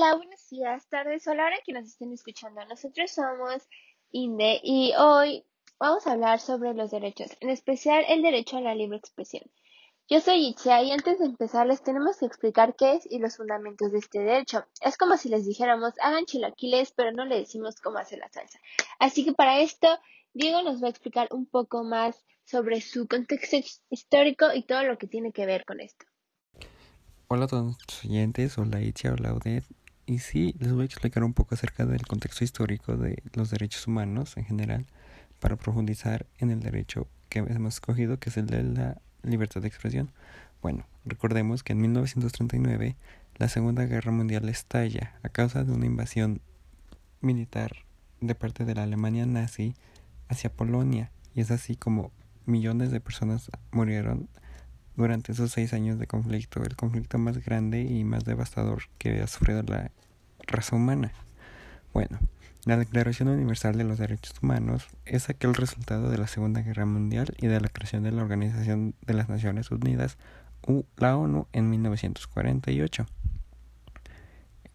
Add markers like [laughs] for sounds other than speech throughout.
Hola, buenos días, tardes o la que nos estén escuchando. Nosotros somos INDE y hoy vamos a hablar sobre los derechos, en especial el derecho a la libre expresión. Yo soy Itzia y antes de empezar les tenemos que explicar qué es y los fundamentos de este derecho. Es como si les dijéramos hagan chilaquiles pero no le decimos cómo hacer la salsa. Así que para esto Diego nos va a explicar un poco más sobre su contexto histórico y todo lo que tiene que ver con esto. Hola a todos nuestros oyentes, hola Itzia, hola Odette. Y sí, les voy a explicar un poco acerca del contexto histórico de los derechos humanos en general, para profundizar en el derecho que hemos escogido, que es el de la libertad de expresión. Bueno, recordemos que en 1939 la Segunda Guerra Mundial estalla a causa de una invasión militar de parte de la Alemania nazi hacia Polonia, y es así como millones de personas murieron durante esos seis años de conflicto, el conflicto más grande y más devastador que ha sufrido la raza humana. Bueno, la Declaración Universal de los Derechos Humanos es aquel resultado de la Segunda Guerra Mundial y de la creación de la Organización de las Naciones Unidas, la ONU, en 1948.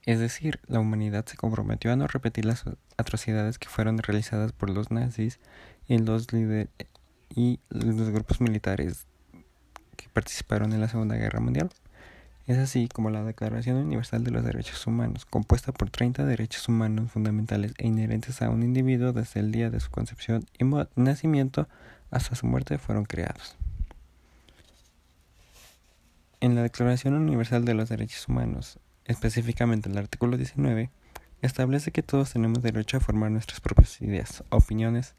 Es decir, la humanidad se comprometió a no repetir las atrocidades que fueron realizadas por los nazis y los, y los grupos militares participaron en la Segunda Guerra Mundial. Es así como la Declaración Universal de los Derechos Humanos, compuesta por 30 derechos humanos fundamentales e inherentes a un individuo desde el día de su concepción y nacimiento hasta su muerte, fueron creados. En la Declaración Universal de los Derechos Humanos, específicamente el artículo 19, establece que todos tenemos derecho a formar nuestras propias ideas, opiniones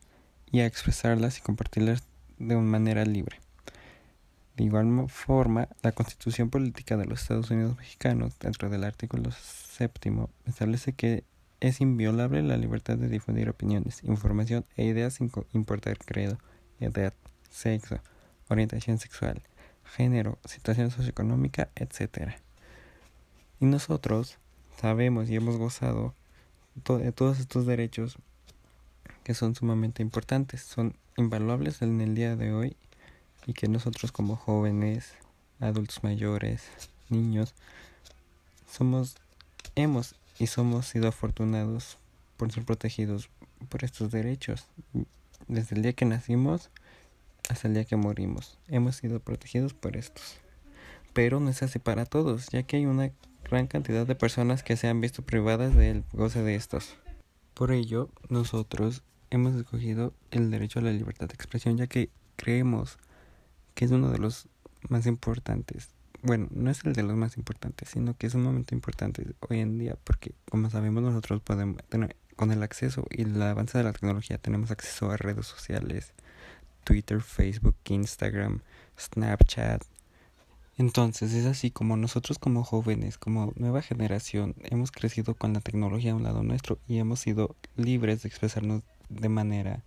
y a expresarlas y compartirlas de una manera libre. De igual forma, la Constitución Política de los Estados Unidos Mexicanos, dentro del artículo séptimo, establece que es inviolable la libertad de difundir opiniones, información e ideas sin importar credo, edad, sexo, orientación sexual, género, situación socioeconómica, etc. Y nosotros sabemos y hemos gozado de todos estos derechos que son sumamente importantes, son invaluables en el día de hoy y que nosotros como jóvenes, adultos mayores, niños, somos, hemos y somos sido afortunados por ser protegidos por estos derechos. Desde el día que nacimos hasta el día que morimos, hemos sido protegidos por estos. Pero no es así para todos, ya que hay una gran cantidad de personas que se han visto privadas del goce de estos. Por ello, nosotros hemos escogido el derecho a la libertad de expresión, ya que creemos que es uno de los más importantes. Bueno, no es el de los más importantes, sino que es un momento importante hoy en día porque, como sabemos, nosotros podemos tener, con el acceso y el avance de la tecnología, tenemos acceso a redes sociales, Twitter, Facebook, Instagram, Snapchat. Entonces es así como nosotros como jóvenes, como nueva generación, hemos crecido con la tecnología a un lado nuestro y hemos sido libres de expresarnos de manera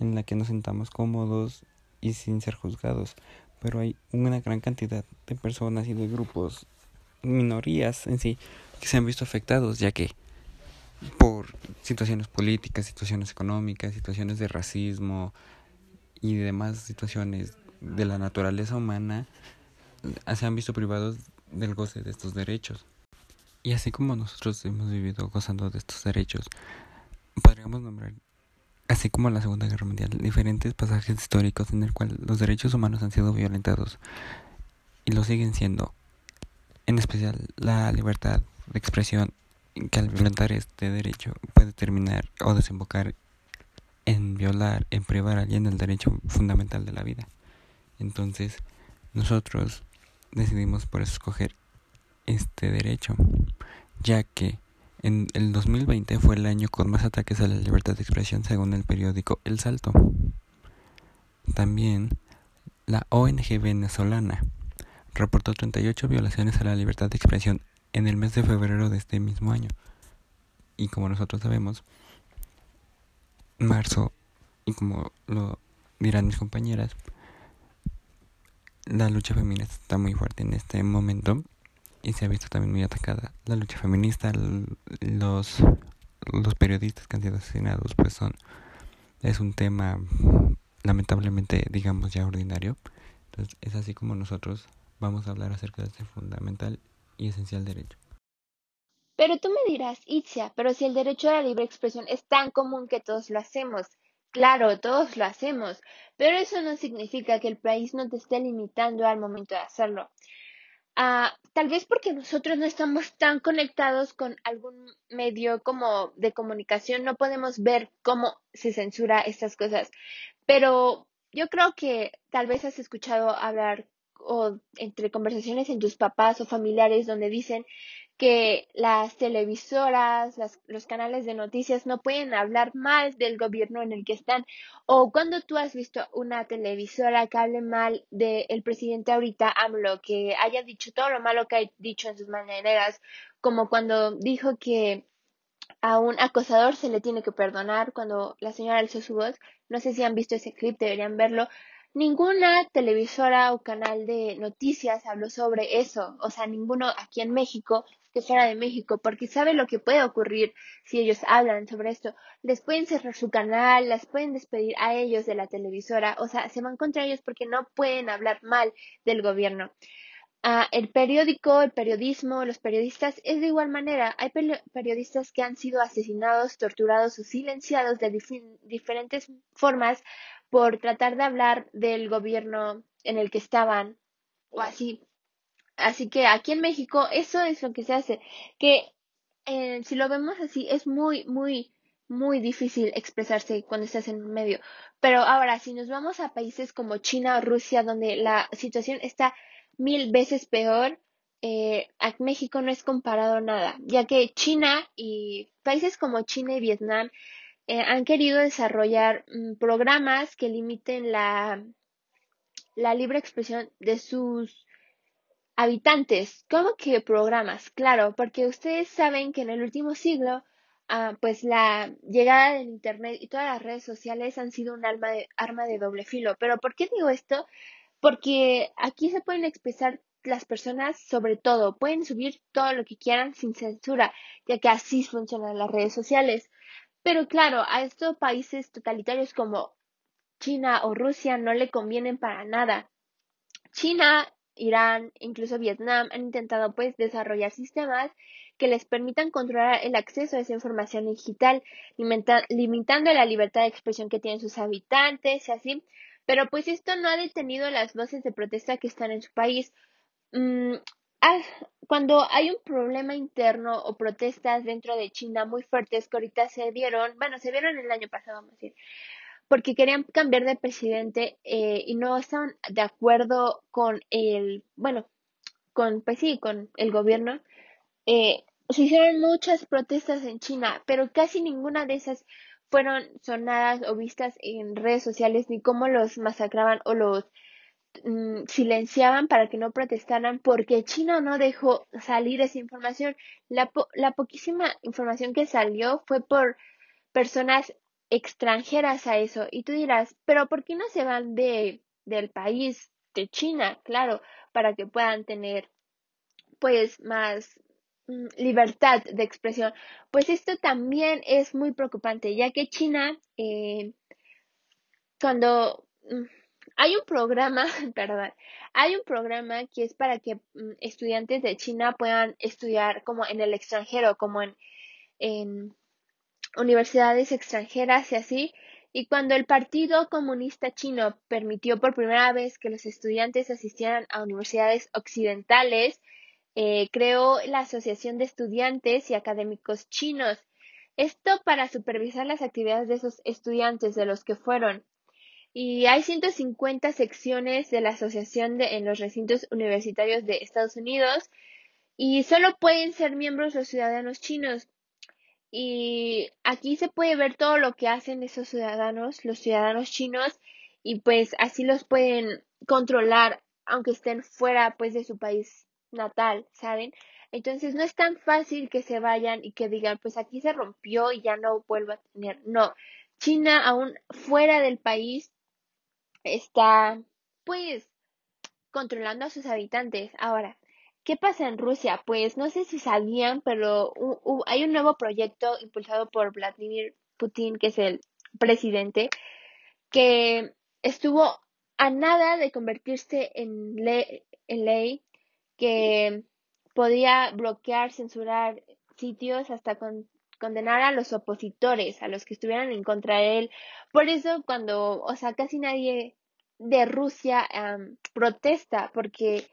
en la que nos sintamos cómodos y sin ser juzgados, pero hay una gran cantidad de personas y de grupos, minorías en sí, que se han visto afectados, ya que por situaciones políticas, situaciones económicas, situaciones de racismo y demás situaciones de la naturaleza humana, se han visto privados del goce de estos derechos. Y así como nosotros hemos vivido gozando de estos derechos, podríamos nombrar así como en la Segunda Guerra Mundial, diferentes pasajes históricos en el cual los derechos humanos han sido violentados y lo siguen siendo, en especial la libertad de expresión, que al violentar este derecho puede terminar o desembocar en violar, en privar a alguien del derecho fundamental de la vida. Entonces, nosotros decidimos por escoger este derecho, ya que en el 2020 fue el año con más ataques a la libertad de expresión según el periódico El Salto. También la ONG venezolana reportó 38 violaciones a la libertad de expresión en el mes de febrero de este mismo año. Y como nosotros sabemos, marzo, y como lo dirán mis compañeras, la lucha feminista está muy fuerte en este momento y se ha visto también muy atacada. La lucha feminista, los, los periodistas que han sido asesinados, pues son, es un tema lamentablemente, digamos, ya ordinario. Entonces es así como nosotros vamos a hablar acerca de este fundamental y esencial derecho. Pero tú me dirás, Itzia, pero si el derecho a la libre expresión es tan común que todos lo hacemos. Claro, todos lo hacemos, pero eso no significa que el país no te esté limitando al momento de hacerlo. Ah, tal vez porque nosotros no estamos tan conectados con algún medio como de comunicación, no podemos ver cómo se censura estas cosas. Pero yo creo que tal vez has escuchado hablar o entre conversaciones en tus papás o familiares donde dicen que las televisoras, los canales de noticias no pueden hablar mal del gobierno en el que están. O cuando tú has visto una televisora que hable mal del presidente ahorita, AMLO, que haya dicho todo lo malo que ha dicho en sus mañaneras, como cuando dijo que a un acosador se le tiene que perdonar cuando la señora alzó su voz. No sé si han visto ese clip, deberían verlo. Ninguna televisora o canal de noticias habló sobre eso, o sea, ninguno aquí en México que fuera de México, porque sabe lo que puede ocurrir si ellos hablan sobre esto. Les pueden cerrar su canal, las pueden despedir a ellos de la televisora, o sea, se van contra ellos porque no pueden hablar mal del gobierno. Ah, el periódico, el periodismo, los periodistas es de igual manera. Hay periodistas que han sido asesinados, torturados o silenciados de diferentes formas por tratar de hablar del gobierno en el que estaban o así. Así que aquí en México eso es lo que se hace, que eh, si lo vemos así es muy, muy, muy difícil expresarse cuando estás en medio. Pero ahora, si nos vamos a países como China o Rusia, donde la situación está mil veces peor, eh, a México no es comparado nada, ya que China y países como China y Vietnam eh, han querido desarrollar mm, programas que limiten la, la libre expresión de sus habitantes. ¿Cómo que programas? Claro, porque ustedes saben que en el último siglo, ah, pues la llegada del Internet y todas las redes sociales han sido un arma de, arma de doble filo. Pero ¿por qué digo esto? Porque aquí se pueden expresar las personas sobre todo, pueden subir todo lo que quieran sin censura, ya que así funcionan las redes sociales. Pero claro, a estos países totalitarios como China o Rusia no le convienen para nada. China, Irán, incluso Vietnam han intentado pues desarrollar sistemas que les permitan controlar el acceso a esa información digital, limitando la libertad de expresión que tienen sus habitantes y así. Pero pues esto no ha detenido las voces de protesta que están en su país. Mm, cuando hay un problema interno o protestas dentro de China muy fuertes que ahorita se vieron, bueno, se vieron el año pasado, vamos a decir, porque querían cambiar de presidente eh, y no estaban de acuerdo con el, bueno, con, pues sí, con el gobierno. Eh, se hicieron muchas protestas en China, pero casi ninguna de esas fueron sonadas o vistas en redes sociales, ni cómo los masacraban o los Mm, silenciaban para que no protestaran porque China no dejó salir esa información. La, la poquísima información que salió fue por personas extranjeras a eso. Y tú dirás, pero ¿por qué no se van de, del país, de China? Claro, para que puedan tener pues más mm, libertad de expresión. Pues esto también es muy preocupante, ya que China, eh, cuando mm, hay un programa, [laughs] perdón, hay un programa que es para que mm, estudiantes de China puedan estudiar como en el extranjero, como en, universidades extranjeras y así. Y cuando el Partido Comunista Chino permitió por primera vez que los estudiantes asistieran a universidades occidentales, eh, creó la Asociación de Estudiantes y Académicos Chinos. Esto para supervisar las actividades de esos estudiantes, de los que fueron y hay 150 secciones de la asociación de, en los recintos universitarios de Estados Unidos y solo pueden ser miembros los ciudadanos chinos. Y aquí se puede ver todo lo que hacen esos ciudadanos, los ciudadanos chinos, y pues así los pueden controlar aunque estén fuera pues de su país natal, ¿saben? Entonces no es tan fácil que se vayan y que digan, pues aquí se rompió y ya no vuelvo a tener. No, China aún fuera del país está pues controlando a sus habitantes. Ahora, ¿qué pasa en Rusia? Pues no sé si sabían, pero hay un nuevo proyecto impulsado por Vladimir Putin, que es el presidente, que estuvo a nada de convertirse en, en ley, que podía bloquear, censurar sitios hasta con, condenar a los opositores, a los que estuvieran en contra de él. Por eso cuando, o sea, casi nadie de Rusia protesta, porque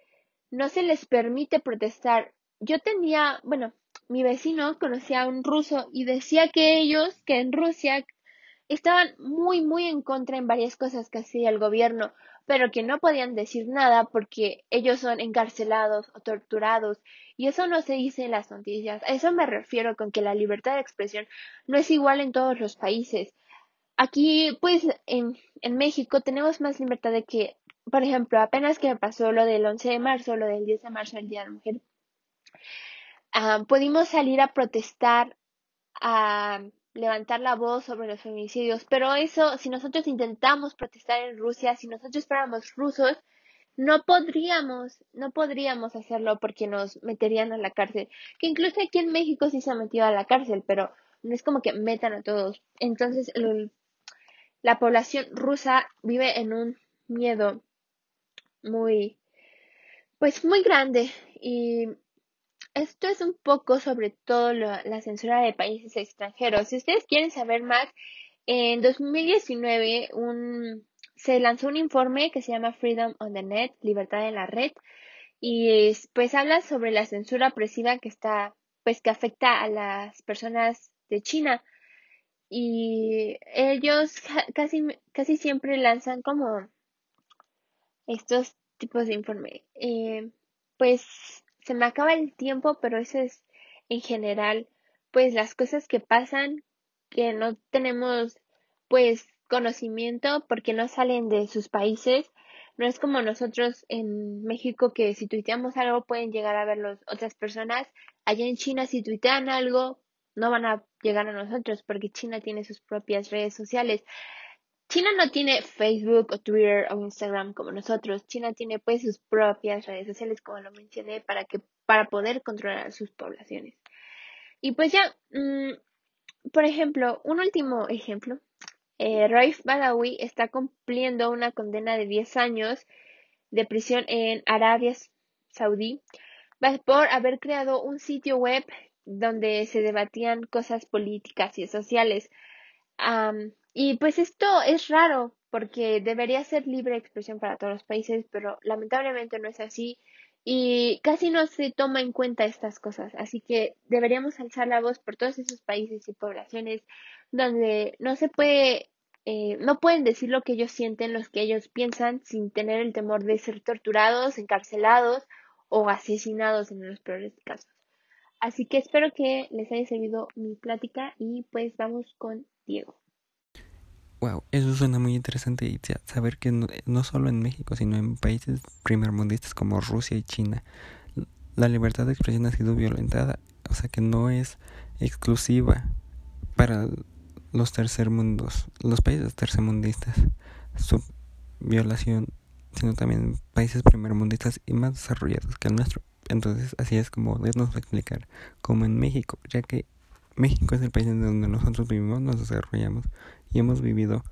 no se les permite protestar. Yo tenía, bueno, mi vecino conocía a un ruso y decía que ellos, que en Rusia estaban muy, muy en contra en varias cosas que hacía el gobierno, pero que no podían decir nada porque ellos son encarcelados o torturados. Y eso no se dice en las noticias. A eso me refiero con que la libertad de expresión no es igual en todos los países. Aquí, pues, en, en México tenemos más libertad de que, por ejemplo, apenas que pasó lo del 11 de marzo, lo del 10 de marzo, el Día de la Mujer, ah, pudimos salir a protestar, a levantar la voz sobre los feminicidios, pero eso, si nosotros intentamos protestar en Rusia, si nosotros fuéramos rusos, no podríamos, no podríamos hacerlo porque nos meterían a la cárcel. Que incluso aquí en México sí se ha metido a la cárcel, pero no es como que metan a todos. Entonces, la población rusa vive en un miedo muy, pues muy grande y esto es un poco sobre todo la censura de países extranjeros. Si ustedes quieren saber más, en 2019 un, se lanzó un informe que se llama Freedom on the Net, Libertad en la Red, y pues habla sobre la censura opresiva que está, pues que afecta a las personas de China. Y ellos casi, casi siempre lanzan como estos tipos de informe. Eh, pues se me acaba el tiempo, pero eso es en general, pues las cosas que pasan que no tenemos pues conocimiento porque no salen de sus países. No es como nosotros en México que si tuiteamos algo pueden llegar a verlo otras personas. Allá en China si tuitean algo no van a llegar a nosotros porque China tiene sus propias redes sociales. China no tiene Facebook o Twitter o Instagram como nosotros. China tiene pues sus propias redes sociales, como lo mencioné, para que para poder controlar sus poblaciones. Y pues ya, mm, por ejemplo, un último ejemplo. Eh, Raif Badawi está cumpliendo una condena de 10 años de prisión en Arabia Saudí por haber creado un sitio web donde se debatían cosas políticas y sociales. Y pues esto es raro porque debería ser libre expresión para todos los países, pero lamentablemente no es así y casi no se toma en cuenta estas cosas. Así que deberíamos alzar la voz por todos esos países y poblaciones donde no se puede, eh, no pueden decir lo que ellos sienten, lo que ellos piensan, sin tener el temor de ser torturados, encarcelados o asesinados en los peores casos. Así que espero que les haya servido mi plática y pues vamos con Diego. Wow, eso suena muy interesante y saber que no, solo en México, sino en países primermundistas como Rusia y China, la libertad de expresión ha sido violentada, o sea que no es exclusiva para los tercermundos, los países tercermundistas, su violación, sino también países primermundistas y más desarrollados que el nuestro. Entonces, así es como nos explicar como en México, ya que México es el país en donde nosotros vivimos, nos desarrollamos y hemos vivido.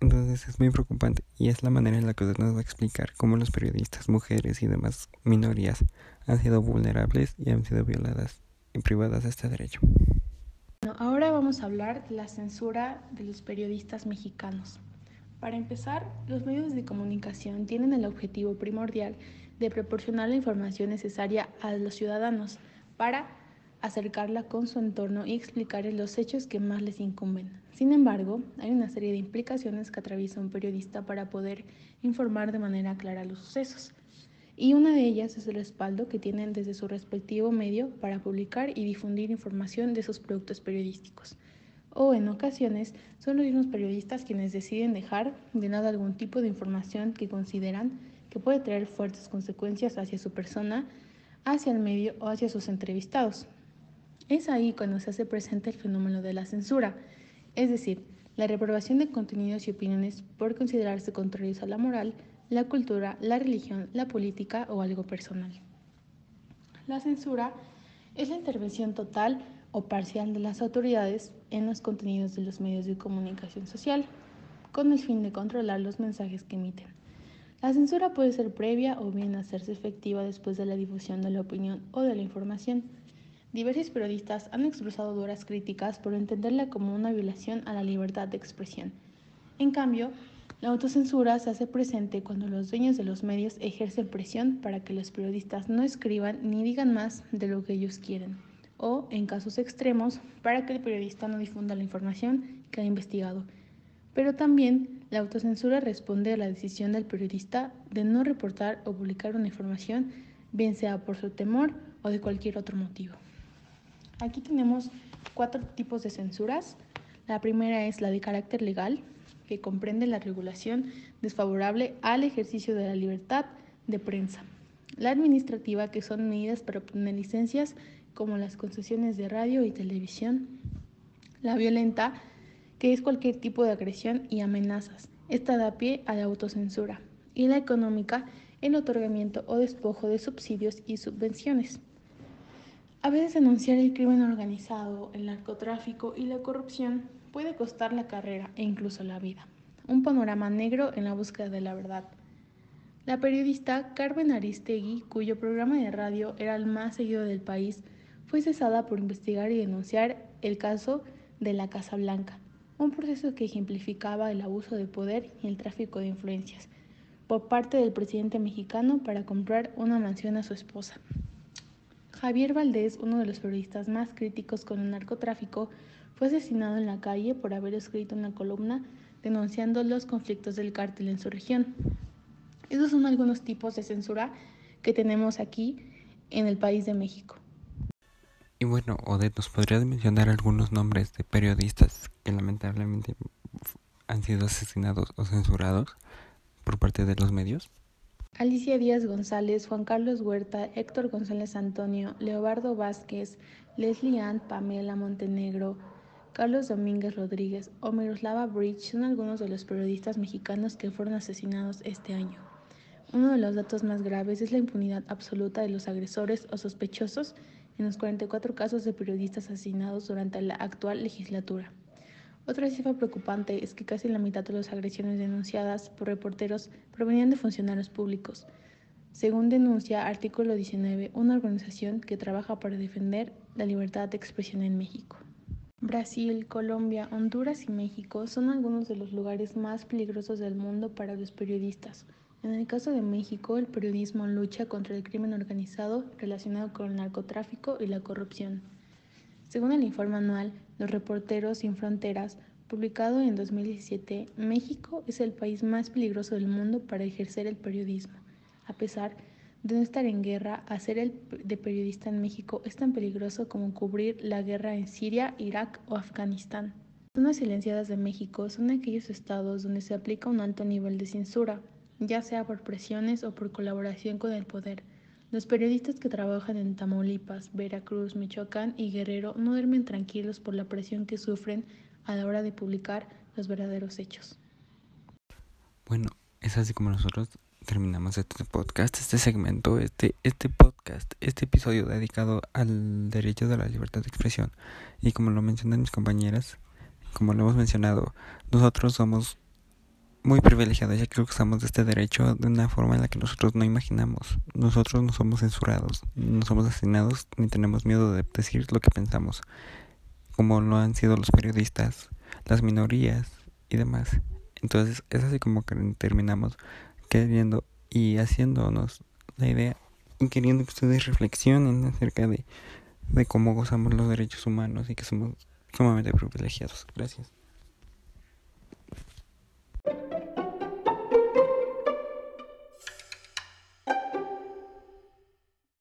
Entonces es muy preocupante y es la manera en la que usted nos va a explicar cómo los periodistas, mujeres y demás minorías han sido vulnerables y han sido violadas y privadas de este derecho. Ahora vamos a hablar de la censura de los periodistas mexicanos. Para empezar, los medios de comunicación tienen el objetivo primordial de proporcionar la información necesaria a los ciudadanos para acercarla con su entorno y explicarles los hechos que más les incumben. Sin embargo, hay una serie de implicaciones que atraviesa un periodista para poder informar de manera clara los sucesos. Y una de ellas es el respaldo que tienen desde su respectivo medio para publicar y difundir información de sus productos periodísticos. O en ocasiones son los mismos periodistas quienes deciden dejar de nada algún tipo de información que consideran que puede traer fuertes consecuencias hacia su persona, hacia el medio o hacia sus entrevistados, es ahí cuando se hace presente el fenómeno de la censura, es decir, la reprobación de contenidos y opiniones por considerarse contrarios a la moral, la cultura, la religión, la política o algo personal. La censura es la intervención total o parcial de las autoridades en los contenidos de los medios de comunicación social, con el fin de controlar los mensajes que emiten. La censura puede ser previa o bien hacerse efectiva después de la difusión de la opinión o de la información. Diversos periodistas han expresado duras críticas por entenderla como una violación a la libertad de expresión. En cambio, la autocensura se hace presente cuando los dueños de los medios ejercen presión para que los periodistas no escriban ni digan más de lo que ellos quieren, o, en casos extremos, para que el periodista no difunda la información que ha investigado. Pero también la autocensura responde a la decisión del periodista de no reportar o publicar una información, bien sea por su temor o de cualquier otro motivo. Aquí tenemos cuatro tipos de censuras. La primera es la de carácter legal, que comprende la regulación desfavorable al ejercicio de la libertad de prensa. La administrativa, que son medidas para obtener licencias como las concesiones de radio y televisión. La violenta, que es cualquier tipo de agresión y amenazas. Esta da pie a la autocensura. Y la económica, el otorgamiento o despojo de subsidios y subvenciones. A veces denunciar el crimen organizado, el narcotráfico y la corrupción puede costar la carrera e incluso la vida. Un panorama negro en la búsqueda de la verdad. La periodista Carmen Aristegui, cuyo programa de radio era el más seguido del país, fue cesada por investigar y denunciar el caso de la Casa Blanca, un proceso que ejemplificaba el abuso de poder y el tráfico de influencias por parte del presidente mexicano para comprar una mansión a su esposa. Javier Valdés, uno de los periodistas más críticos con el narcotráfico, fue asesinado en la calle por haber escrito una columna denunciando los conflictos del cártel en su región. Esos son algunos tipos de censura que tenemos aquí en el país de México. Y bueno, Odette, ¿nos podrías mencionar algunos nombres de periodistas que lamentablemente han sido asesinados o censurados por parte de los medios? Alicia Díaz González, Juan Carlos Huerta, Héctor González Antonio, Leobardo Vázquez, Leslie Ann, Pamela Montenegro, Carlos Domínguez Rodríguez o Miroslava Bridge son algunos de los periodistas mexicanos que fueron asesinados este año. Uno de los datos más graves es la impunidad absoluta de los agresores o sospechosos en los 44 casos de periodistas asesinados durante la actual legislatura. Otra cifra preocupante es que casi la mitad de las agresiones denunciadas por reporteros provenían de funcionarios públicos. Según denuncia Artículo 19, una organización que trabaja para defender la libertad de expresión en México. Brasil, Colombia, Honduras y México son algunos de los lugares más peligrosos del mundo para los periodistas. En el caso de México, el periodismo lucha contra el crimen organizado relacionado con el narcotráfico y la corrupción. Según el informe anual Los Reporteros Sin Fronteras, publicado en 2017, México es el país más peligroso del mundo para ejercer el periodismo. A pesar de no estar en guerra, hacer el de periodista en México es tan peligroso como cubrir la guerra en Siria, Irak o Afganistán. Las zonas silenciadas de México son aquellos estados donde se aplica un alto nivel de censura, ya sea por presiones o por colaboración con el poder. Los periodistas que trabajan en Tamaulipas, Veracruz, Michoacán y Guerrero no duermen tranquilos por la presión que sufren a la hora de publicar los verdaderos hechos. Bueno, es así como nosotros terminamos este podcast, este segmento, este, este podcast, este episodio dedicado al derecho de la libertad de expresión. Y como lo mencionan mis compañeras, como lo hemos mencionado, nosotros somos muy privilegiados ya que usamos este derecho de una forma en la que nosotros no imaginamos. Nosotros no somos censurados, no somos asesinados ni tenemos miedo de decir lo que pensamos, como lo han sido los periodistas, las minorías y demás. Entonces es así como que terminamos queriendo y haciéndonos la idea y queriendo que ustedes reflexionen acerca de, de cómo gozamos los derechos humanos y que somos sumamente privilegiados. Gracias.